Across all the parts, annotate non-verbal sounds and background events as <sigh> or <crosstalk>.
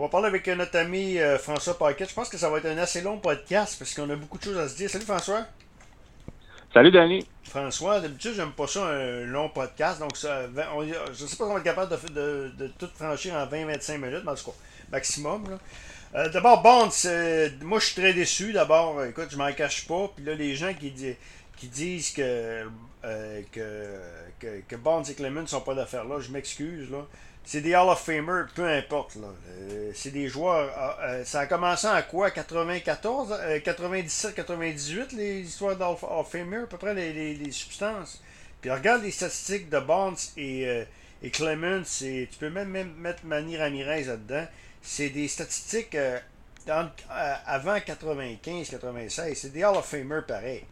On va parler avec notre ami euh, François Paquette. Je pense que ça va être un assez long podcast parce qu'on a beaucoup de choses à se dire. Salut François. Salut Danny. François, d'habitude, j'aime pas ça un long podcast. Donc, ça, on, je sais pas si on va être capable de, de, de, tout franchir en 20-25 minutes, mais en tout cas, maximum. Euh, d'abord, Bond, moi je suis très déçu. D'abord, écoute, je m'en cache pas. Puis là, les gens qui, qui disent que, euh, que, que, que Bonds et Clemens ne sont pas d'affaires là, je m'excuse. là c'est des Hall of Famer, peu importe. Là. Euh, c'est des joueurs. Ah, euh, ça a commencé à quoi 94, 97, 98, les histoires d'Hall of Famer, à peu près les, les, substances. Puis regarde les statistiques de Bonds et, euh, et Clemens. Tu peux même, même mettre Manny Ramirez là-dedans. C'est des statistiques avant 95, 96. C'est des Hall of Famer pareil.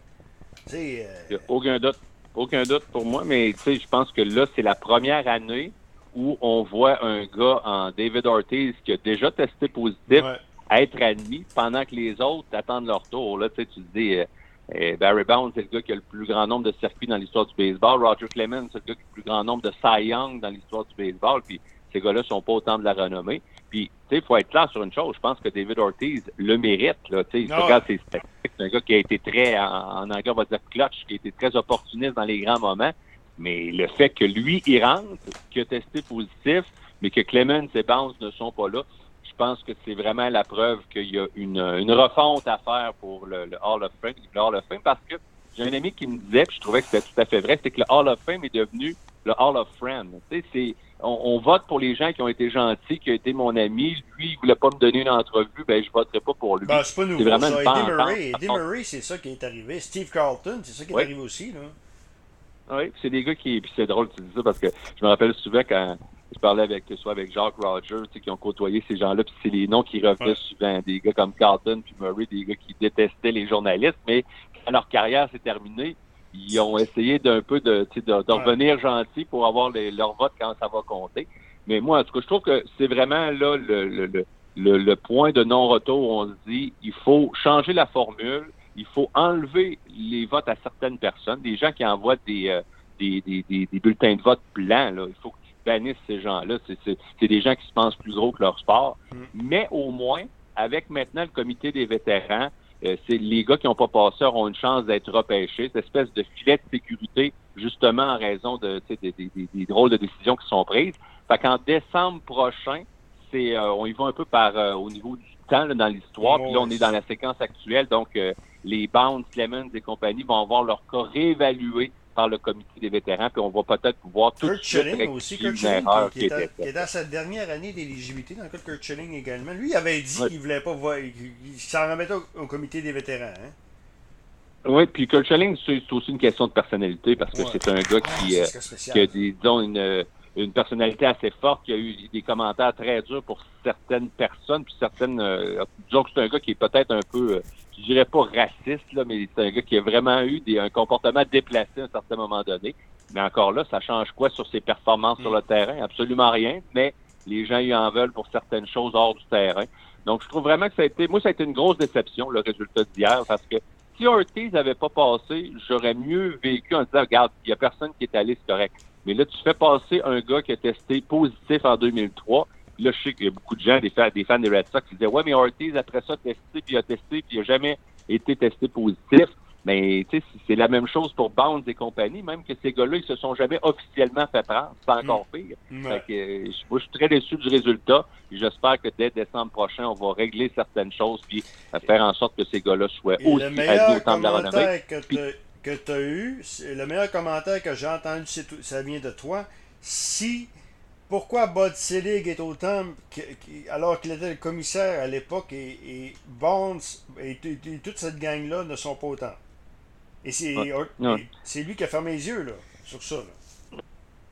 Il aucun doute. Aucun doute pour moi, mais je pense que là, c'est la première année où on voit un gars en David Ortiz qui a déjà testé positif être admis pendant que les autres attendent leur tour. Là, tu sais, tu dis, euh, euh, Barry Bounds, c'est le gars qui a le plus grand nombre de circuits dans l'histoire du baseball. Roger Clemens, c'est le gars qui a le plus grand nombre de Cy Young dans l'histoire du baseball. Puis ces gars-là sont pas autant de la renommée. Puis, tu sais, il faut être clair sur une chose. Je pense que David Ortiz le mérite. Là, tu sais, regarde ses statistiques. C'est un gars qui a été très, en, en anglais, on va dire clutch, qui a été très opportuniste dans les grands moments. Mais le fait que lui, il rentre, qu'il a testé positif, mais que Clemens et Bounce ne sont pas là, je pense que c'est vraiment la preuve qu'il y a une, une refonte à faire pour le, Hall of Fame, le Hall of Fame, parce que j'ai un ami qui me disait, puis je trouvais que c'était tout à fait vrai, c'est que le Hall of Fame est devenu le Hall of Friends. Tu sais, c'est, on, vote pour les gens qui ont été gentils, qui ont été mon ami. Lui, il voulait pas me donner une entrevue, ben je voterai pas pour lui. Ben, c'est pas nouveau. C'est vraiment Eddie Murray, Eddie Murray, c'est ça qui est arrivé. Steve Carlton, c'est ça qui est arrivé aussi. Là. Oui, c'est des gars qui. Puis c'est drôle que tu dis ça parce que je me rappelle souvent quand je parlais avec soit avec Jacques Rogers, qui ont côtoyé ces gens-là, puis c'est les noms qui revenaient souvent. Des gars comme Carlton puis Murray, des gars qui détestaient les journalistes, mais quand leur carrière s'est terminée, ils ont essayé d'un peu de, de, de revenir gentils pour avoir les, leur vote quand ça va compter. Mais moi, en tout cas, je trouve que c'est vraiment là le, le, le, le point de non-retour où on se dit il faut changer la formule il faut enlever les votes à certaines personnes, des gens qui envoient des, euh, des, des, des, bulletins de vote blancs. Là. Il faut que tu bannisses ces gens-là. C'est des gens qui se pensent plus gros que leur sport. Mm. Mais au moins, avec maintenant le comité des vétérans, euh, c'est les gars qui n'ont pas passé auront une chance d'être repêchés, cette espèce de filet de sécurité, justement en raison de, des, des, des, drôles de décisions qui sont prises. Fait qu'en décembre prochain, c'est euh, on y va un peu par au niveau du temps dans l'histoire. Puis là, on est dans la séquence actuelle. Donc, les Bounds, Clemens et compagnie vont avoir leur cas réévalué par le comité des vétérans, puis on va peut-être pouvoir tout Kurt Schilling aussi, Kurt Schilling, qui, qui, est dans sa dernière année d'éligibilité, dans le cas de Kurt Schilling également. Lui, il avait dit qu'il ne voulait pas voir, il s'en remettait au, comité des vétérans. Hein? Oui, puis Kurt Schilling, c'est aussi une question de personnalité, parce que c'est un gars qui, ah, euh, qui a, disons, une, une personnalité assez forte, qui a eu des commentaires très durs pour certaines personnes, puis certaines, euh, disons que c'est un gars qui est peut-être un peu... Euh, je dirais pas raciste, là, mais c'est un gars qui a vraiment eu des, un comportement déplacé à un certain moment donné. Mais encore là, ça change quoi sur ses performances sur le mm. terrain? Absolument rien, mais les gens y en veulent pour certaines choses hors du terrain. Donc, je trouve vraiment que ça a été, moi, ça a été une grosse déception, le résultat d'hier, parce que si Ortiz n'avait pas passé, j'aurais mieux vécu en disant, regarde, il y a personne qui est allé, c'est correct. Mais là, tu fais passer un gars qui a testé positif en 2003, Là, je sais qu'il y a beaucoup de gens, des fans, des fans des Red Sox, qui disaient Ouais, mais Ortiz, après ça, testé, puis il a testé, puis il n'a jamais été testé positif. Mais tu sais, c'est la même chose pour Bounds et compagnie, même que ces gars-là, ils se sont jamais officiellement fait prendre. C'est encore mm. pire. Fait que, moi, je suis très déçu du résultat. J'espère que dès décembre prochain, on va régler certaines choses puis faire en sorte que ces gars-là soient aussi admis au temps de la renommée. Que tu as eu, le meilleur commentaire que j'ai entendu, ça vient de toi. Si pourquoi Bud Selig est autant, alors qu'il était le commissaire à l'époque, et, Bonds et, toute cette gang-là ne sont pas autant? Et c'est lui qui a fermé les yeux là, sur ça.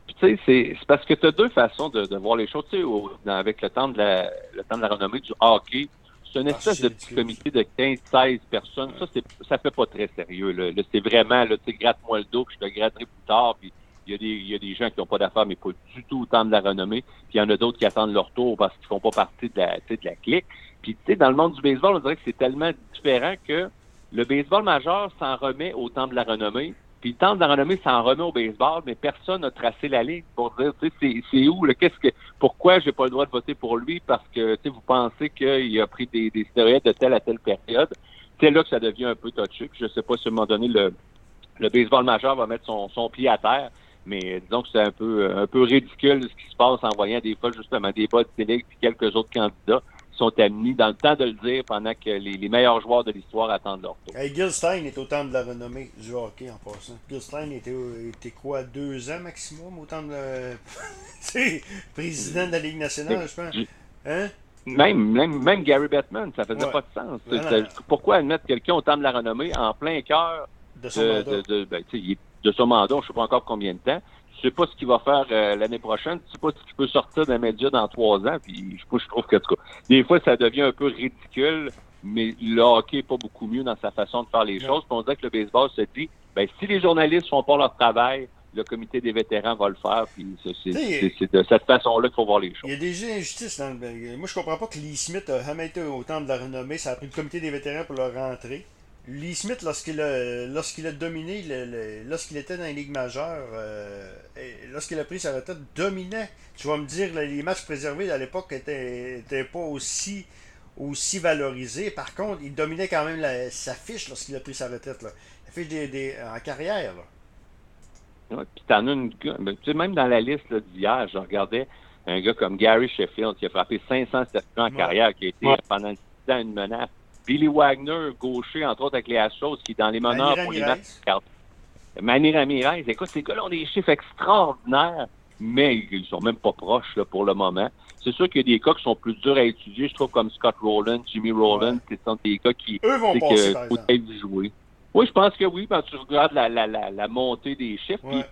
Tu sais, c'est parce que tu as deux façons de, voir les choses. Tu sais, avec le temps, de la, le temps de la renommée du hockey, c'est une ah, espèce de petit comité de 15-16 personnes. Ça, ça fait pas très sérieux. Là. c'est vraiment, là, tu sais, gratte-moi le dos, puis je te gratterai plus tard, puis il y, a des, il y a des gens qui n'ont pas d'affaires, mais pas du tout autant de la renommée. Puis il y en a d'autres qui attendent leur tour parce qu'ils font pas partie de la, de la clique. Puis tu sais, dans le monde du baseball, on dirait que c'est tellement différent que le baseball majeur s'en remet au temps de la renommée, Puis le temple de la renommée s'en remet au baseball, mais personne n'a tracé la ligne pour dire, tu sais, c'est où, qu'est-ce que, pourquoi j'ai pas le droit de voter pour lui parce que, tu sais, vous pensez qu'il a pris des, des stéroïdes de telle à telle période? C'est là que ça devient un peu touché. Je sais pas si à un moment donné, le, le baseball majeur va mettre son, son pied à terre. Mais disons que c'est un peu un peu ridicule ce qui se passe en voyant des fois justement des bots de puis quelques autres candidats sont admis dans le temps de le dire pendant que les, meilleurs joueurs de l'histoire attendent leur tour. Hey, Gilstein est au temps de la renommée du hockey en passant. Gilstein était, était quoi, deux ans maximum au temps de la... <laughs> président de la Ligue nationale, je pense. Hein? Même, même, même Gary Bettman, ça faisait pas de sens. Pourquoi admettre quelqu'un au temps de la renommée en plein cœur de? De, ben, de son mandat, je ne sais pas encore combien de temps. Je sais pas ce qu'il va faire euh, l'année prochaine. Je sais pas ce qu'il peut sortir d'un média dans trois ans. Puis je, je trouve que des fois, ça devient un peu ridicule, mais le hockey n'est pas beaucoup mieux dans sa façon de faire les choses. Puis on dirait que le baseball se dit, ben, si les journalistes font pas leur travail, le comité des vétérans va le faire. Puis c'est de cette façon-là qu'il faut voir les choses. Il y a des injustices. Dans le... Moi, je comprends pas que Lee Smith a jamais été au temps de la renommée. Ça a pris le comité des vétérans pour le rentrer. Lee Smith, lorsqu'il a, lorsqu'il a dominé, lorsqu'il était dans les ligues majeures, euh, lorsqu'il a pris sa retraite, dominait. Tu vas me dire, les matchs préservés à l'époque n'étaient pas aussi, aussi valorisés. Par contre, il dominait quand même sa fiche lorsqu'il a pris sa retraite. Là. La fiche des, en carrière. Là. puis t'en as une. Ben, tu sais, même dans la liste d'hier, je regardais un gars comme Gary Sheffield qui a frappé 500 en carrière, qui a été pendant ans une menace. Billy Wagner, gaucher, entre autres avec les Astros, qui est dans les meneurs pour les matchs. Manny Ramirez, écoute, ces gars-là ont des chiffres extraordinaires, mais ils sont même pas proches là, pour le moment. C'est sûr qu'il y a des cas qui sont plus durs à étudier, je trouve, comme Scott Rowland, Jimmy Rowland, ouais. sont des cas qui Eux vont passer, que, peut-être jouer. Oui, je pense que oui, quand tu regardes la, la, la, la montée des chiffres, puis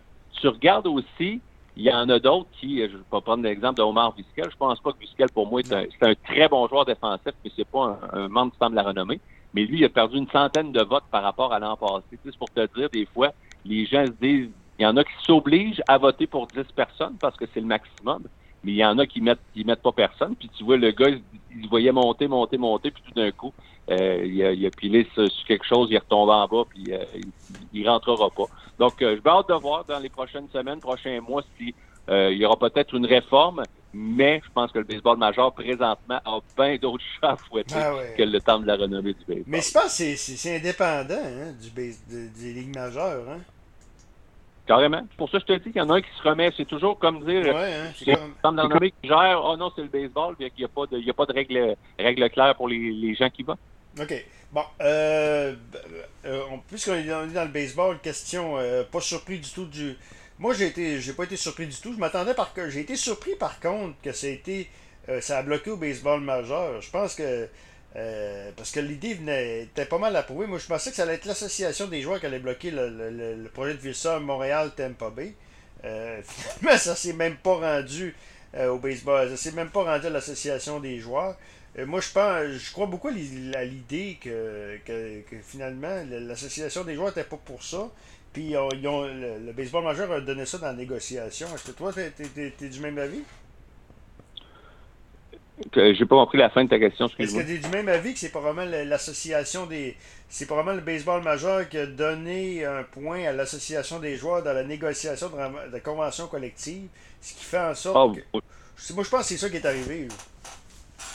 tu regardes aussi il y en a d'autres qui, je vais pas prendre l'exemple de Omar Vizquel. Je pense pas que Vizquel, pour moi, c'est un, très bon joueur défensif, mais c'est pas un, membre du temps de la renommée. Mais lui, il a perdu une centaine de votes par rapport à l'an passé. C'est pour te dire, des fois, les gens se disent, il y en a qui s'obligent à voter pour 10 personnes parce que c'est le maximum. Mais il y en a qui mettent, qui mettent pas personne. Puis tu vois, le gars, il, voyait monter, monter, monter, puis tout d'un coup, euh, il, a, il, a, pilé sur, quelque chose, il est retombé en bas, puis euh, il, rentrera pas. Donc, euh, je vais hâte de voir dans les prochaines semaines, prochains mois, si il y aura peut-être une réforme, mais je pense que le baseball majeur, présentement, a bien d'autres chats à fouetter ah que le temps de la renommée du baseball. Mais je pense que c'est indépendant hein, du des ligues majeures. Hein? Carrément. Pour ça, je te dis qu'il y en a un qui se remet. C'est toujours comme dire. Ouais, hein, c'est comme... qui gère. Oh non, c'est le baseball. Il n'y a, pas de, il y a pas de règles règle claires pour les, les, gens qui votent. OK. Bon. Euh, euh, Puisqu'on est dans le baseball, question. Euh, pas surpris du tout du. Moi, j'ai été, j'ai pas été surpris du tout. Je m'attendais par J'ai été surpris par contre que ça a été. Euh, ça a bloqué au baseball majeur. Je pense que parce que l'idée venait, était pas mal approuvée. Moi, je pensais que ça allait être l'association des joueurs qui allait bloquer le, projet de Vissa Montréal-Tampa Bay. Euh, <laughs> finalement, ça s'est même pas rendu au baseball. Ça s'est même pas rendu à l'association des joueurs. Moi, je pense, je crois beaucoup à l'idée que, finalement, l'association des joueurs n'était pas pour ça. Puis ils ont, le, baseball majeur a donné ça dans la négociation. Est-ce que toi, tu es, du même avis? J'ai pas compris la fin de ta question. Est-ce que tu es du même avis que c'est probablement l'association des. C'est probablement le baseball majeur qui a donné un point à l'association des joueurs dans la négociation de la convention collective, ce qui fait en sorte ah, que. Moi, je pense que c'est ça qui est arrivé.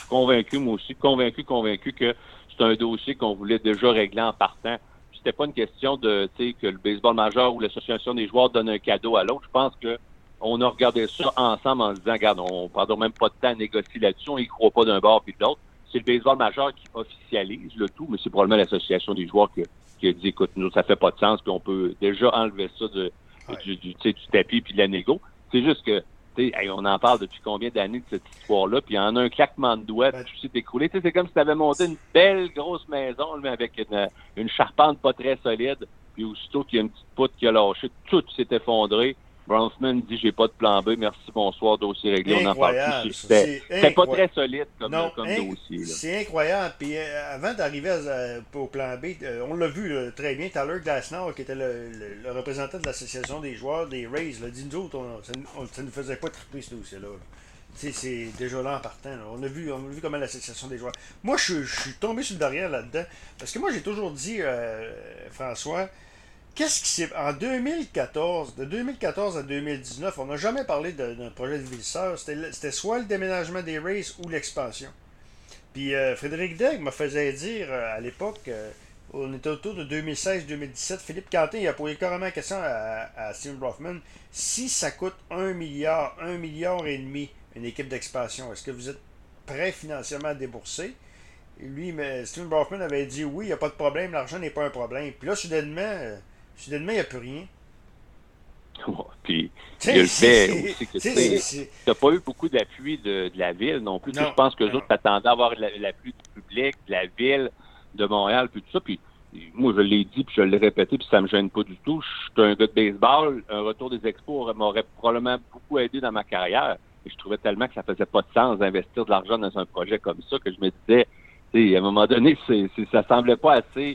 Convaincu, moi aussi. Convaincu, convaincu que c'est un dossier qu'on voulait déjà régler en partant. C'était pas une question de que le baseball majeur ou l'association des joueurs donne un cadeau à l'autre. Je pense que on a regardé ça ensemble en se disant, regarde, on ne perdra même pas de temps à négocier là-dessus, on y croit pas d'un bord puis de l'autre. C'est le baseball majeur qui officialise le tout, mais c'est probablement l'association des joueurs qui, qui, a dit, écoute, nous, ça fait pas de sens, puis on peut déjà enlever ça de, du, du, du, tapis puis de la négo. C'est juste que, hey, on en parle depuis combien d'années de cette histoire-là, puis en un claquement de doigts, ben, tout s'est écroulé. C'est comme si tu avais monté une belle grosse maison, mais avec une, une charpente pas très solide, puis aussitôt qu'il y a une petite poutre qui a lâché, tout s'est effondré Bronfman dit j'ai pas de plan B, merci, bonsoir, dossier réglé, on en parle plus. C'était pas très solide comme, comme dossier. C'est incroyable. Puis euh, avant d'arriver au plan B, euh, on l'a vu très bien, Tyler Glasnow, qui était le, représentant de l'association des joueurs des Rays, l'a dit nous autres, ça, ne nous faisait pas triper ce dossier-là. C'est déjà là en partant. On, a vu, on a vu comment l'association des joueurs. Moi, je, suis tombé sur le derrière là-dedans. Parce que moi, j'ai toujours dit, euh, François, qu'est-ce qui s'est. En 2014, de 2014 à 2019, on n'a jamais parlé d'un projet de Villisseur. C'était soit le déménagement des races ou l'expansion. Puis euh, Frédéric Degg me faisait dire euh, à l'époque, euh, on était autour de 2016-2017, Philippe Quentin il a posé carrément la question à, Steven Broffman si ça coûte 1 milliard, 1 milliard et demi une équipe d'expansion, est-ce que vous êtes prêt financièrement à débourser? Lui, mais Steven Broffman avait dit oui, il n'y a pas de problème, l'argent n'est pas un problème. Puis là, soudainement, soudainement il n'y a plus rien. <laughs> puis il y a le fait aussi que tu n'as pas eu beaucoup d'appui de, la ville non plus. je pense que les autres t'attendaient à avoir l'appui du public, de la ville, de Montréal, puis tout ça. Puis moi, je l'ai dit, puis je l'ai répété, puis ça me gêne pas du tout. Je suis un gars de baseball. Un retour des expos m'aurait probablement beaucoup aidé dans ma carrière. Et je trouvais tellement que ça faisait pas de sens d'investir de l'argent dans un projet comme ça que je me disais, à un moment donné, c'est, ça semblait pas assez,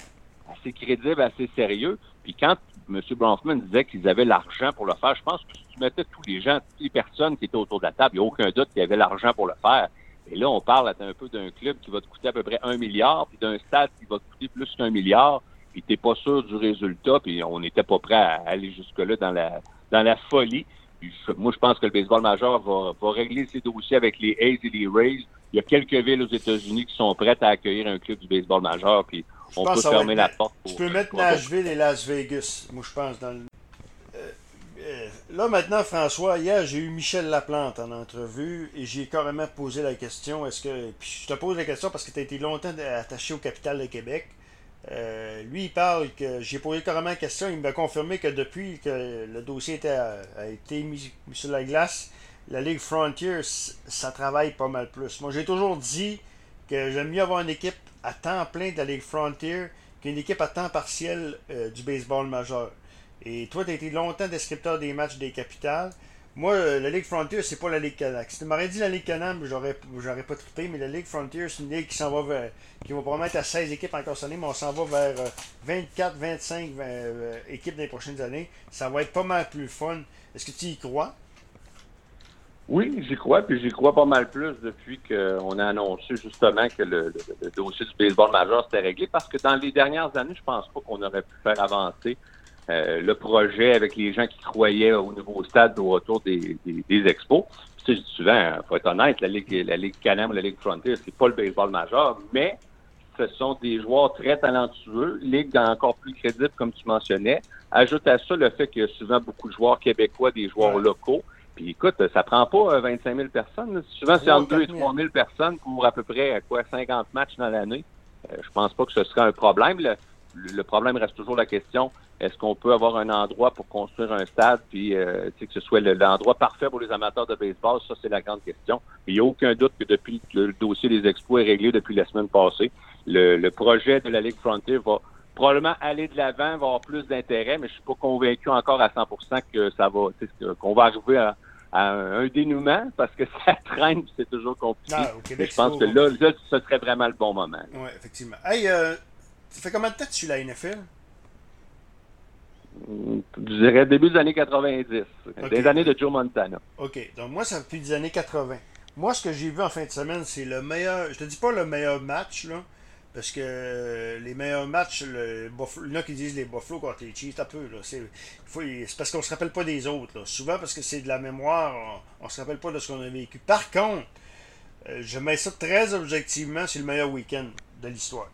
assez crédible, assez sérieux. Puis quand M. Bronfman disait qu'ils avaient l'argent pour le faire, je pense que si tu mettais tous les gens, toutes les personnes qui étaient autour de la table, il n'y a aucun doute qu'il y avait l'argent pour le faire. Et là, on parle un peu d'un club qui va te coûter à peu près un milliard, puis d'un stade qui va te coûter plus qu'un milliard, puis t'es pas sûr du résultat, puis on n'était pas prêt à aller jusque-là dans la dans la folie. moi, je pense que le baseball majeur va, va régler ses dossiers avec les A's et les Rays. Il y a quelques villes aux États-Unis qui sont prêtes à accueillir un club du baseball majeur, puis on peut fermer la porte. Tu peux mettre Nashville et Las Vegas, moi je pense, dans le... Euh, euh, là maintenant, François, hier j'ai eu Michel Laplante en entrevue et j'ai carrément posé la question, est-ce que... Puis je te pose la question parce que tu as été longtemps attaché au capital de Québec. Euh, lui, il parle que j'ai posé carrément la question. Il m'a confirmé que depuis que le dossier a été mis, sur la glace, la Ligue Frontier, ça travaille pas mal plus. Moi, j'ai toujours dit que j'aime mieux avoir une équipe à temps plein de la Ligue Frontier qu'une équipe à temps partiel euh, du baseball majeur. Et toi, tu as été longtemps descripteur des matchs des capitales. Moi, euh, la Ligue Frontier, c'est pas la Ligue Canac. Si tu m'aurais dit la Ligue Canac, j'aurais, j'aurais pas trippé, mais la Ligue Frontier, c'est une ligue qui s'en va vers, qui va promettre à 16 équipes encore cette année, mais on s'en va vers 24, 25 euh, équipes dans les prochaines années. Ça va être pas mal plus fun. Est-ce que tu y crois? Oui, j'y crois, puis j'y crois pas mal plus depuis qu'on a annoncé justement que le, dossier du baseball majeur s'était réglé, parce que dans les dernières années, je pense pas qu'on aurait pu faire avancer euh, le projet avec les gens qui croyaient au nouveau stade au retour des, des, expos. Tu sais, souvent, faut être honnête, la Ligue, la Ligue Canam, la Ligue Frontier, c'est pas le baseball majeur, mais ce sont des joueurs très talentueux, ligue encore plus crédible, comme tu mentionnais. Ajoute à ça le fait qu'il y a souvent beaucoup de joueurs québécois, des joueurs locaux. Puis écoute, ça prend pas 25 euh, 000 personnes. Souvent, c'est entre 2 et 3 000 personnes pour à peu près quoi 50 matchs dans l'année. Euh, je pense pas que ce serait un problème. Le, problème reste toujours la question est-ce qu'on peut avoir un endroit pour construire un stade, puis euh, que ce soit l'endroit parfait pour les amateurs de baseball? Ça, c'est la grande question. Il n'y a aucun doute que depuis le dossier des expos est réglé depuis la semaine passée, le, le projet de la Ligue Frontier va probablement aller de l'avant, va avoir plus d'intérêt, mais je suis pas convaincu encore à 100% que ça va, qu'on va arriver à, un dénouement parce que <laughs> ça traîne, c'est toujours compliqué. Ah, mais je pense que là, là, ce serait vraiment le bon moment. Oui, effectivement. Hey, euh, ça fait combien de temps que tu suis la NFL? Je dirais début des années 90, des années de Joe Montana. OK. Donc moi, ça fait des années 80. Moi, ce que j'ai vu en fin de semaine, c'est le meilleur. Je te dis pas le meilleur match, là, parce que euh, les meilleurs matchs, le il y en a qui disent les Buffalo contre les Chiefs, un peu. C'est parce qu'on se rappelle pas des autres. Souvent parce que c'est de la mémoire, on, ne se rappelle pas de ce qu'on a vécu. Par contre, euh, je mets ça très objectivement, c'est le meilleur week-end de l'histoire.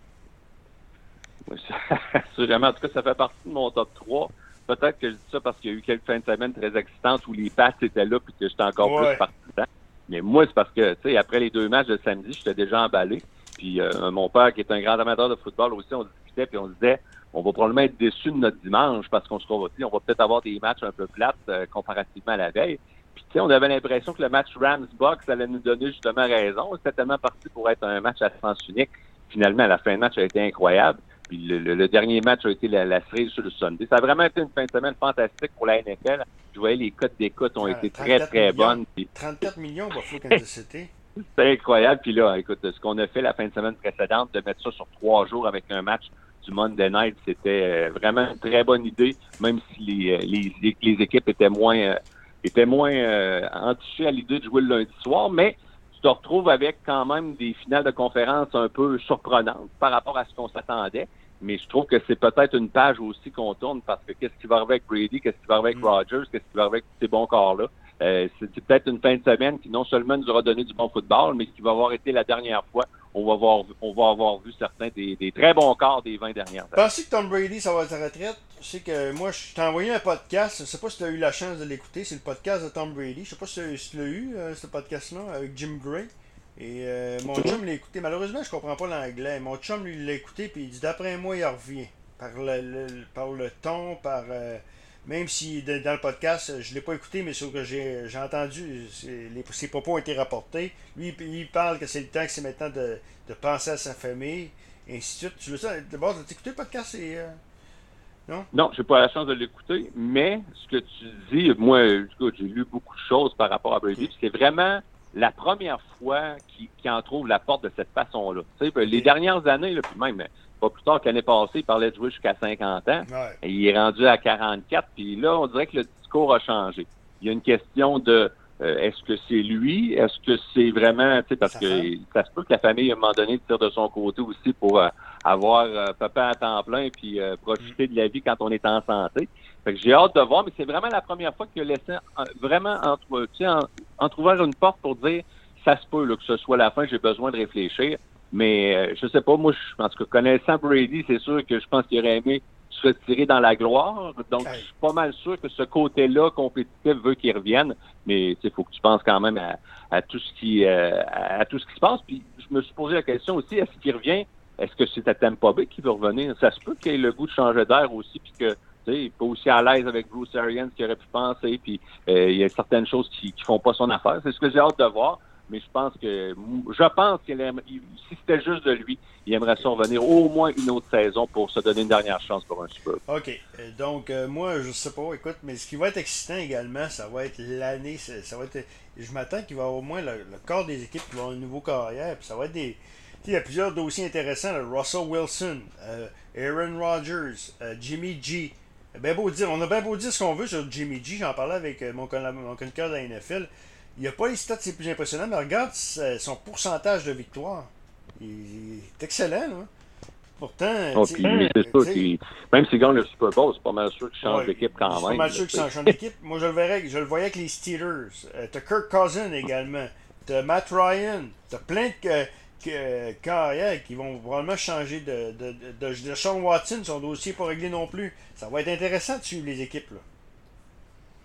Sûrement. <laughs> En tout cas, ça fait partie de mon top 3. Peut-être que je dis ça parce qu'il y a eu quelques fins de semaine très excitantes où les passes étaient là et que j'étais encore plus partisan. Mais moi, c'est parce que, tu sais, après les deux matchs de samedi, j'étais déjà emballé. Puis euh, mon père, qui est un grand amateur de football aussi, on discutait puis on disait on va probablement être déçu de notre dimanche parce qu'on se on va peut-être avoir des matchs un peu plates euh, comparativement à la veille. Puis tu sais, on avait l'impression que le match Rams-Bucks allait nous donner justement raison. C'était tellement parti pour être un match à sens unique. Finalement, la fin de match a été incroyable. Puis le, dernier match a été la, la série sur le Sunday. Ça a vraiment été une fin de semaine fantastique pour la NFL. Je voyais les cotes d'écoute ont été très, très bonnes. 34 millions, Buffalo Kansas City. C'est incroyable. Puis là, écoute, ce qu'on a fait la fin de semaine précédente, de mettre ça sur trois jours avec un match du Monday Night, c'était euh, vraiment une très bonne idée, même si les, euh, les, les équipes étaient moins euh, étaient moins euh, à l'idée de jouer le lundi soir, mais tu te retrouves avec quand même des finales de conférence un peu surprenantes par rapport à ce qu'on s'attendait. Mais je trouve que c'est peut-être une page aussi qu'on tourne parce que qu'est-ce qui va arriver avec Brady, qu'est-ce qui va arriver avec Mm. Rodgers, qu'est-ce qui va arriver avec ces bons corps-là. Euh, c'est peut-être une fin de semaine qui non seulement nous aura donné du bon football, mais qui va avoir été la dernière fois on va avoir, on va avoir vu certains des, des très bons corps des 20 dernières années. Pensez que Tom Brady, ça va être sa retraite? Je sais que moi, je t'ai envoyé un podcast. Je sais pas si tu as eu la chance de l'écouter. C'est le podcast de Tom Brady. Je sais pas si, si tu l'as eu, euh, ce podcast-là, avec Jim Gray. Et euh, mon chum l'a écouté. Malheureusement, je comprends pas l'anglais. Mon chum, lui, l'a écouté. Puis il dit d'après moi, il revient. Par le, le- par le ton, par. Même si de- dans le podcast, je l'ai pas écouté, mais sur que j'ai entendu, les, ses propos ont été rapportés. Lui, il- il parle que c'est le temps que c'est maintenant de, de penser à sa famille, et ainsi de suite. Tu veux ça? D'abord, tu as écouté le podcast? Et, euh, Non, j'ai pas la chance de l'écouter, mais ce que tu dis, moi, j'ai lu beaucoup de choses par rapport à Brady, puis c'est vraiment la première fois qu'il qu'il en trouve la porte de cette façon-là. Tu sais, ben, les dernières années, là, puis même pas plus tard qu'année passée, il parlait de jouer jusqu'à 50 ans. ouais. Et il est rendu à 44, puis là, on dirait que le discours a changé. Il y a une question de euh, est-ce que c'est lui? Est-ce que c'est vraiment, tu sais, parce que ça se peut que la famille, à un moment donné, tire de son côté aussi pour euh, avoir euh, papa à temps plein puis profiter de la vie quand on est en santé. Fait que j'ai hâte de voir, mais c'est vraiment la première fois qu'il a laissé vraiment entre, tu sais, en, entrouvert une porte pour dire ça se peut là, que ce soit la fin, j'ai besoin de réfléchir. Mais euh, je sais pas, moi, je, en tout cas, connaissant Brady, c'est sûr que je pense qu'il aurait aimé se retirer dans la gloire. Donc, je suis pas mal sûr que ce côté-là compétitif veut qu'il revienne. Mais il faut que tu penses quand même à, à tout ce qui euh, à, tout ce qui se passe. Puis je me suis posé la question aussi, est-ce qu'il revient? Est-ce que c'est à Tampa Bay qui veut revenir? Ça se peut qu'il ait le goût de changer d'air aussi, puis que tu sais, il est pas aussi à l'aise avec Bruce Arians qu'il aurait pu penser, puis euh, il y a certaines choses qui, qui font pas son affaire. C'est ce que j'ai hâte de voir. Mais je pense que je pense qu'il si c'était juste de lui, il aimerait ça revenir au moins une autre saison pour se donner une dernière chance pour un Super. OK. Euh, Donc, euh, moi, je sais pas, écoute, mais ce qui va être excitant également, ça va être l'année. Ça va être, je m'attends qu'il va y avoir au moins le, corps des équipes qui vont avoir un nouveau carrière. Ça va être des. Il y a plusieurs dossiers intéressants. Russell Wilson, euh, Aaron Rodgers, Jimmy G. Ben beau dire, on a bien beau dire ce qu'on veut sur Jimmy G. J'en parlais avec mon, mon de la NFL. Il n'y a pas les stats les plus impressionnants, mais regarde euh, son pourcentage de victoire. Il est excellent, là. Pourtant, Oh, puis, mais c'est qu'il- même s'il gagne le Super Bowl, c'est pas mal sûr qu'il change Ouais, d'équipe quand même. pas mal sûr qu'il change d'équipe. Moi, je le, verrais, je le voyais avec les Steelers. Euh, t'as Kirk Cousin également. T'as Matt Ryan. T'as plein de euh, carrières qui vont probablement changer de, de, de, de, de Sean Watson. Son dossier n'est pas réglé non plus. Ça va être intéressant de suivre les équipes. Là.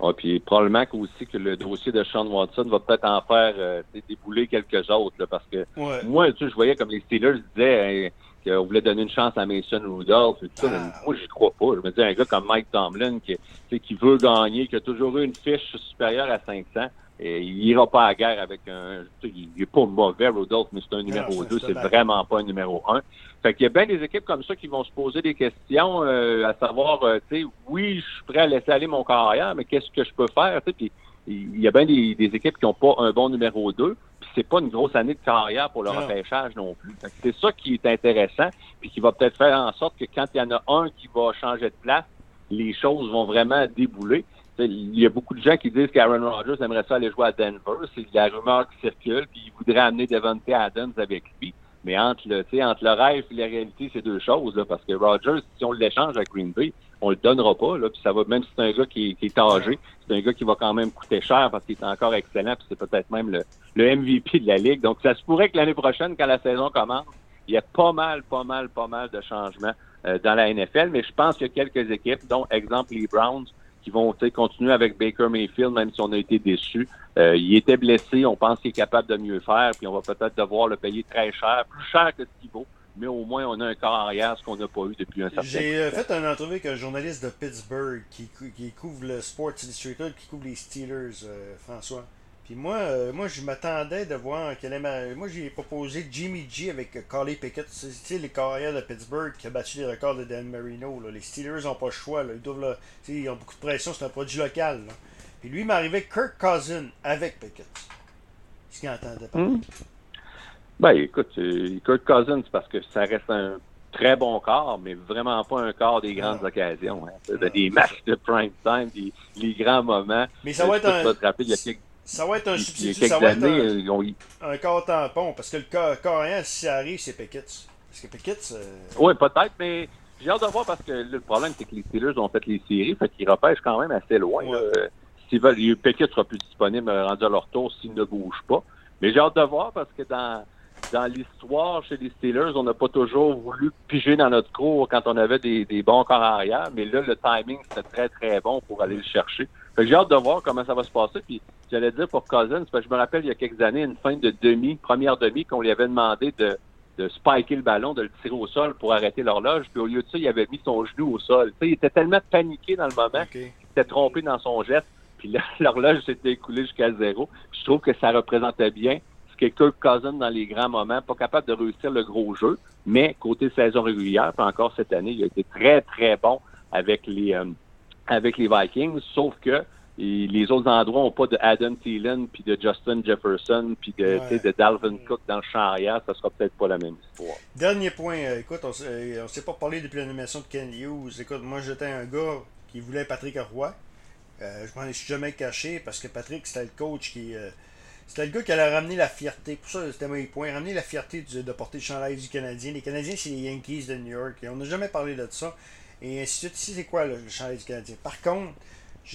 Ouais, puis probablement que aussi que le dossier de Sean Watson va peut-être en faire euh, débouler quelques autres, là, parce que Ouais. moi, tu sais, je voyais comme les Steelers disaient hein, qu'on voulait donner une chance à Mason Rudolph et tout ça, Ah. mais moi, j'y crois pas. Je me dis, un gars comme Mike Tomlin qui, qui veut gagner, qui a toujours eu une fiche supérieure à 500, et il ira pas à la guerre avec un... Il est pas mauvais, Rudolph, mais c'est un numéro c'est un 2, c'est vraiment pas un numéro 1. Fait qu'il y a bien des équipes comme ça qui vont se poser des questions, euh, à savoir, euh, tu sais, oui, je suis prêt à laisser aller mon carrière, mais qu'est-ce que je peux faire, tu sais, puis il y a bien des, des équipes qui n'ont pas un bon numéro 2, puis c'est pas une grosse année de carrière pour le Non. repêchage non plus. C'est ça qui est intéressant, puis qui va peut-être faire en sorte que quand il y en a un qui va changer de place, les choses vont vraiment débouler. Il y a beaucoup de gens qui disent qu'Aaron Rodgers aimerait ça aller jouer à Denver. C'est la rumeur qui circule, puis il voudrait amener Devontae Adams avec lui. Mais entre le, entre le rêve et la réalité, c'est deux choses. Là, parce que Rodgers, si on l'échange à Green Bay, on le donnera pas. Là, puis ça va, même si c'est un gars qui, est- qui est âgé, c'est un gars qui va quand même coûter cher parce qu'il est encore excellent, puis c'est peut-être même le, le MVP de la Ligue. Donc ça se pourrait que l'année prochaine, quand la saison commence, il y a pas mal, pas mal, pas mal de changements euh, dans la NFL. Mais je pense qu'il y a quelques équipes, dont exemple les Browns, qui vont continuer avec Baker Mayfield, même si on a été déçus. Euh, il était blessé, on pense qu'il est capable de mieux faire, puis on va peut-être devoir le payer très cher, plus cher que ce qu'il vaut. Mais au moins, on a un corps arrière, ce qu'on n'a pas eu depuis un certain J'ai euh, temps. fait une entrevue avec un journaliste de Pittsburgh qui, qui couvre le Sports Illustrated, qui couvre les Steelers, euh, François. Puis moi, euh, moi je m'attendais de voir quelle est ma... Moi, j'ai proposé Jimmy G avec euh, Carly Pickett. Tu sais, les carrières de Pittsburgh qui a battu les records de Dan Marino. là. Les Steelers n'ont pas le choix. Là. Ils, doivent, là, ils ont beaucoup de pression. C'est un produit local. Puis lui, il m'arrivait Kirk Cousin avec Pickett. Ce qu'il entendait pas. Hmm. Ben, écoute, euh, Kurt Cousins, c'est parce que ça reste un très bon corps, mais vraiment pas un corps des grandes Non. occasions. Hein. Non, des matchs de prime time, des, les grands moments. Mais ça Euh, va tu être un... te rappeler, il y a quelques, Ça va être un il substitut. Ça va être un... euh, ont- un corps tampon, parce que le corps, corps arrière, si ça arrive, c'est Pickett. Parce que euh, Oui, peut-être, mais j'ai hâte de voir parce que le problème, c'est que les Steelers ont fait les séries, fait qu'ils repêchent quand même assez loin. S'ils veulent, Pickett sera plus disponible rendu à leur tour s'ils ne bougent pas. Mais j'ai hâte de voir parce que dans dans l'histoire chez les Steelers, on n'a pas toujours voulu piger dans notre cours quand on avait des, bons corps arrière, mais là, le timing, c'était très, très bon pour aller le chercher. J'ai hâte de voir comment ça va se passer. Puis j'allais dire pour Cousins, parce que je me rappelle il y a quelques années, une fin de demi, première demi, qu'on lui avait demandé de, de spiker le ballon, de le tirer au sol pour arrêter l'horloge. Puis au lieu de ça, il avait mis son genou au sol. il était tellement paniqué dans le moment qu'il s'était trompé dans son geste. Puis <laughs> l'horloge s'était écoulée jusqu'à zéro. je trouve que ça représentait bien que Kirk Cousins dans les grands moments, pas capable de réussir le gros jeu, mais côté saison régulière, puis encore cette année, il a été très, très bon avec les euh, avec les Vikings, sauf que les autres endroits n'ont pas de Adam Thielen, puis de Justin Jefferson, puis de, de Dalvin Cook dans le champ arrière, ça sera peut-être pas la même histoire. Dernier point, euh, écoute, on ne euh, s'est pas parlé depuis l'animation de Ken Hughes. Écoute, moi j'étais un gars qui voulait Patrick Roy. je m'en suis jamais caché parce que Patrick, c'était le coach qui, c'était le gars qui allait ramener la fierté. Pour ça, c'était mon point. Ramener la fierté de, porter le chandail du Canadien. Les Canadiens, c'est les Yankees de New York. Et on n'a jamais parlé de ça. Et ainsi de suite. Ici, c'est quoi le chandail du Canadien? Par contre,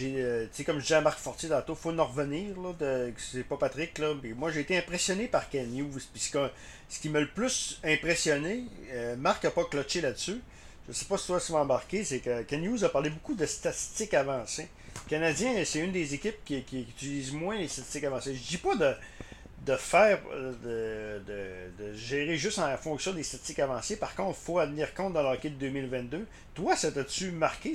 euh, comme je disais à Marc Fortier tantôt, il faut en revenir. Là, de, c'est pas Patrick. Là, mais moi, j'ai été impressionné par Ken Hughes. Ce, qui m'a le plus impressionné, euh, Marc n'a pas clutché là-dessus. Je sais pas si toi, tu m'as embarqué. C'est que Ken Hughes a parlé beaucoup de statistiques avancées. Canadien, c'est une des équipes qui, qui, utilise moins les statistiques avancées. Je dis pas de, de faire, de, de, gérer juste en fonction des statistiques avancées. Par contre, il faut tenir compte dans leur kit 2022. Toi, ça t'a-tu marqué?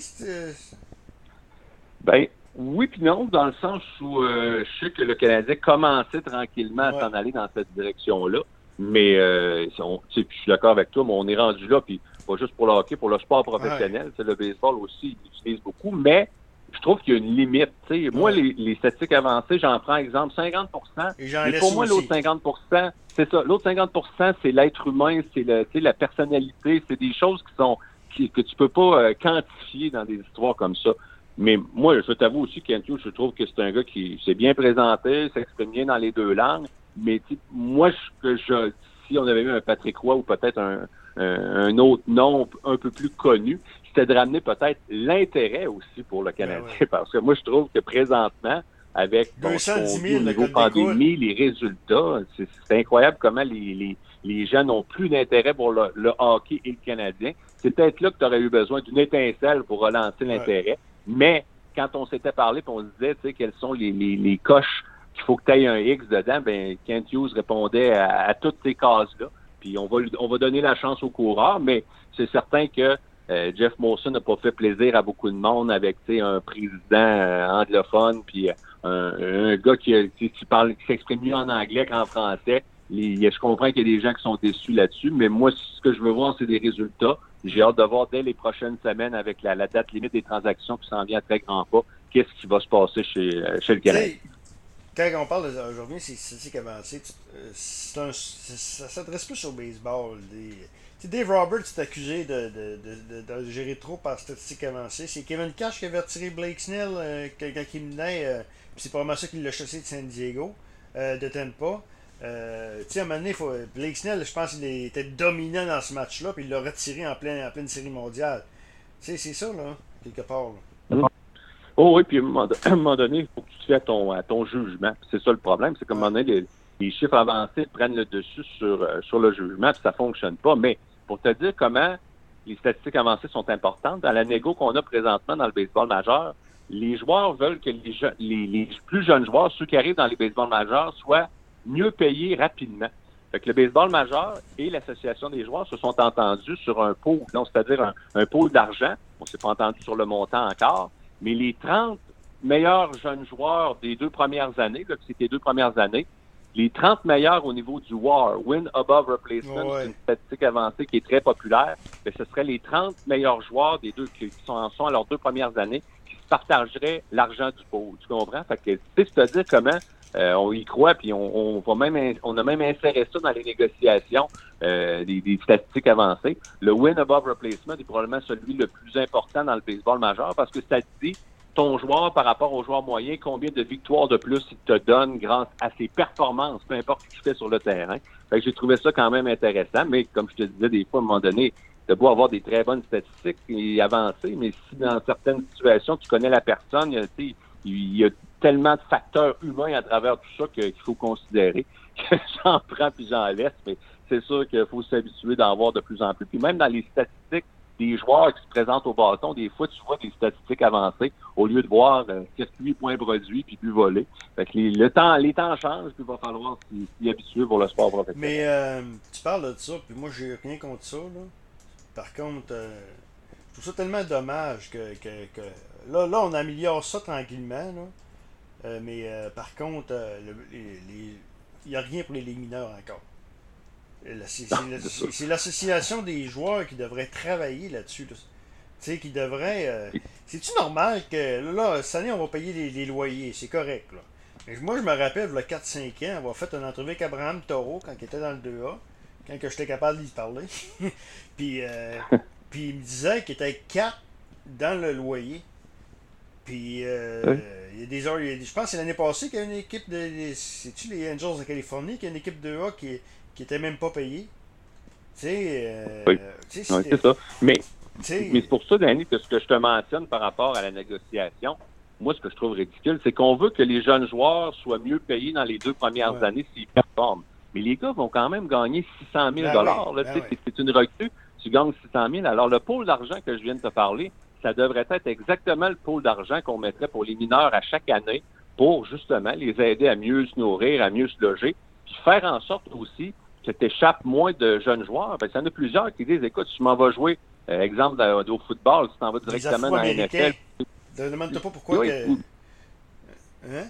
Ben, oui puis non, dans le sens où euh, je sais que le Canadien commençait tranquillement à s'en aller dans cette direction-là. Mais euh, je suis d'accord avec toi, mais on est rendu là, puis pas juste pour le hockey, pour le sport professionnel. c'est Le baseball aussi, il utilise beaucoup, mais je trouve qu'il y a une limite. Moi, les, statistiques avancées, j'en prends exemple 50% Mais pour moi, l'autre 50% c'est ça. L'autre 50% c'est l'être humain, c'est la personnalité, c'est des choses qui sont que tu peux pas euh, quantifier dans des histoires comme ça. Mais moi, je t'avoue aussi, Kent je trouve que c'est un gars qui s'est bien présenté, s'exprime bien dans les deux langues. Mais moi, je, je, si on avait eu un Patrick Roy ou peut-être un, un autre nom un peu plus connu, c'était de ramener peut-être l'intérêt aussi pour le ben Canadien. Parce que moi, je trouve que présentement, avec bon, niveau pandémie, les résultats, c'est incroyable comment les, les, les gens n'ont plus d'intérêt pour le, hockey et le Canadien. C'est peut-être là que tu aurais eu besoin d'une étincelle pour relancer l'intérêt. Mais quand on s'était parlé, on se disait, tu sais, quelles sont les, les, les coches qu'il faut que tu aies un X dedans, ben Kent Hughes répondait à, à toutes ces cases-là. Puis on va, on va donner la chance au coureur, mais c'est certain que euh, Jeff Molson n'a pas fait plaisir à beaucoup de monde avec un président euh, anglophone, puis euh, un, gars qui, qui, parle, qui s'exprime mieux en anglais qu'en français. je comprends qu'il y a des gens qui sont déçus là-dessus, mais moi, ce que je veux voir, c'est des résultats. J'ai hâte de voir dès les prochaines semaines avec la, date limite des transactions qui s'en vient à très grand pas, qu'est-ce qui va se passer chez, chez le Canada. Quand on parle aujourd'hui, c'est statistiques avancées, ça s'adresse plus au baseball. Dave Roberts est accusé de, de, de, gérer trop par statistiques avancées. C'est Kevin Cash qui avait retiré Blake Snell euh, quand il menait. Euh, c'est probablement ça qu'il l'a chassé de San Diego, euh, de Tampa. Euh, tu un moment donné, faut, Blake Snell, je pense qu'il était dominant dans ce match-là, puis il l'a retiré en, plein, en pleine série mondiale. Tu sais, c'est ça, là, quelque part. Oh oui, puis <clears throat> à un moment donné, il faut que tu te fais à ton, à ton jugement. C'est ça le problème, c'est qu'à un moment donné, les, les, chiffres avancés prennent le dessus sur, sur le jugement, puis ça fonctionne pas. Mais pour te dire comment les statistiques avancées sont importantes, dans la négo qu'on a présentement dans le baseball majeur, les joueurs veulent que les, plus jeunes joueurs, ceux qui arrivent dans les baseballs majeurs, soient mieux payés rapidement. Fait que le baseball majeur et l'association des joueurs se sont entendus sur un pot, c'est-à-dire un, un pôle d'argent. On s'est pas entendu sur le montant encore, mais les 30 meilleurs jeunes joueurs des deux premières années, là, c'était deux premières années, les 30 meilleurs au niveau du WAR, Win Above Replacement, c'est une statistique avancée qui est très populaire, mais ce seraient les 30 meilleurs joueurs des deux qui sont, sont à leurs deux premières années qui se partageraient l'argent du pot. Tu comprends? Fait que, tu sais, c'est-à-dire comment euh, on y croit, puis on, on, va même, on a même inséré ça dans les négociations euh, des, des, statistiques avancées. Le win above replacement est probablement celui le plus important dans le baseball majeur parce que ça dit ton joueur par rapport au joueur moyen, combien de victoires de plus il te donne grâce à ses performances, peu importe ce qu'il fait sur le terrain. Fait que j'ai trouvé ça quand même intéressant, mais comme je te disais, des fois, à un moment donné, de beau avoir des très bonnes statistiques et avancer, mais si dans certaines situations, tu connais la personne, il y a tellement de facteurs humains à travers tout ça qu'il faut considérer <laughs> j'en prends puis j'en laisse, mais c'est sûr qu'il faut s'habituer d'en voir de plus en plus. Puis même dans les statistiques des joueurs qui se présentent au bâton, des fois, tu vois des statistiques avancées au lieu de voir euh, circuit, point produit, puis plus volé. Fait que les, le temps, changent, puis il va falloir s'y habituer pour le sport professionnel. Mais euh, tu parles de ça, puis moi, j'ai rien contre ça. Là. Par contre, euh, je trouve ça tellement dommage que, que, que, là, là, on améliore ça tranquillement. Là. Euh, mais euh, par contre, euh, le, il n'y a rien pour les mineurs encore. C'est l'association des joueurs qui devrait travailler là-dessus. Là. Tu sais, qui devrait. C'est-tu normal que là, cette année, on va payer les, les loyers? C'est correct. Là. Mais moi, je me rappelle, il y a 4-5 ans, on va fait une entrevue avec Abraham Taureau quand il était dans le 2A, quand j'étais capable d'y parler. <laughs> puis, euh, <laughs> puis il me disait qu'il était 4 dans le loyer. Puis, euh, oui. il y a des heures, je pense que c'est l'année passée qu'il y a une équipe de. C'est-tu les Angels de Californie, qui a une équipe de A qui, qui était même pas payée? Tu sais. Euh, oui, oui c'est ça. Mais, mais c'est pour ça, Danny, que ce que je te mentionne par rapport à la négociation, moi, ce que je trouve ridicule, c'est qu'on veut que les jeunes joueurs soient mieux payés dans les deux premières ouais. années s'ils performent. Mais les gars vont quand même gagner 600 000 ben ben. C'est une recrue, tu gagnes 600 000 Alors, le pôle d'argent que je viens de te parler, ça devrait être exactement le pôle d'argent qu'on mettrait pour les mineurs à chaque année pour justement les aider à mieux se nourrir, à mieux se loger, puis faire en sorte aussi que tu échappes moins de jeunes joueurs. Parce qu'il y en a plusieurs qui disent, écoute, tu m'en vas jouer, euh, exemple, au football, tu t'en vas directement dans la NFL. Ne demande pas pourquoi oui, que... Hein?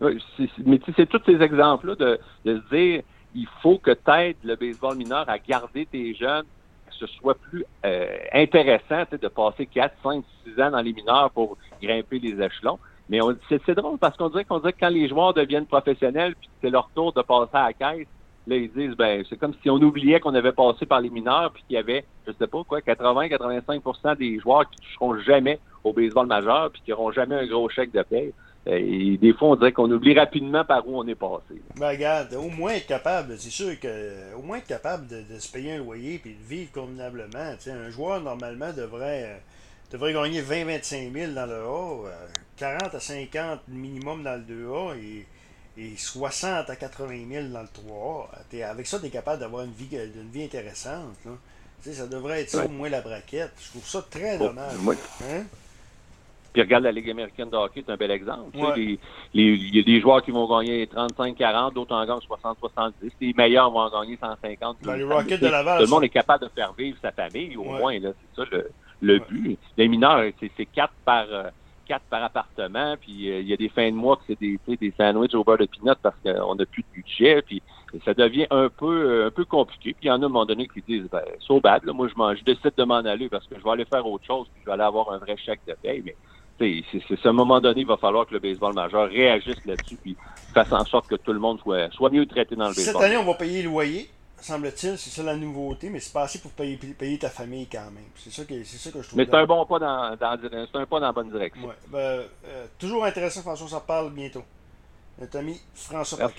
Oui, mais c'est tous ces exemples-là de, de se dire, il faut que tu aides le baseball mineur à garder tes jeunes, ce soit plus euh, intéressant de passer 4, 5, 6 ans dans les mineurs pour grimper les échelons. Mais c'est drôle parce qu'on dirait qu'on dirait que quand les joueurs deviennent professionnels, puis c'est leur tour de passer à la caisse, là, ils disent, ben, c'est comme si on oubliait qu'on avait passé par les mineurs, puis qu'il y avait, je sais pas quoi, 80-85% des joueurs qui ne toucheront jamais au baseball majeur, puis qui n'auront jamais un gros chèque de paie. Et des fois, on dirait qu'on oublie rapidement par où on est passé. Ben, regarde, au moins être capable, c'est sûr que, au moins être capable de, de, se payer un loyer puis de vivre convenablement. Un joueur, normalement, devrait, devrait gagner 20-25 000 dans le A, 40 à 50 minimum dans le 2A et, et 60 à 80 000 dans le 3A. avec ça, tu es capable d'avoir une vie, une vie intéressante. Là. Ça devrait être ça, ouais. au moins la braquette. Je trouve ça très dommage. Oh, hein? Puis regarde la Ligue américaine de hockey, c'est un bel exemple. Ouais. Il y a des joueurs qui vont gagner 35-40, d'autres en gagnent 60-70. Les meilleurs vont en gagner 150. Dans les Rockets de Laval. Tout le monde est capable de faire vivre sa famille, au ouais. moins. C'est ça le, le but. Les mineurs, c'est quatre par... Euh, quatre par appartement, puis euh, il y a des fins de mois que c'est des, des sandwichs au beurre de pinot parce qu'on n'a plus de budget, puis ça devient un peu un peu compliqué. Puis il y en a à un moment donné qui disent ben, so bad, là, moi je, je décide de m'en aller parce que je vais aller faire autre chose, puis je vais aller avoir un vrai chèque de paye, mais c'est à un moment donné, il va falloir que le baseball majeur réagisse là-dessus puis fasse en sorte que tout le monde soit, soit mieux traité dans le baseball. Cette année, on va payer le loyer, semble-t-il, c'est ça la nouveauté, mais c'est pas assez pour payer, payer ta famille quand même. C'est ça, que, ça que je trouve. Mais c'est un bon pas dans, dans, un pas dans la bonne direction. Ouais. Ben, euh, toujours intéressant, François, ça parle bientôt. Notre ami François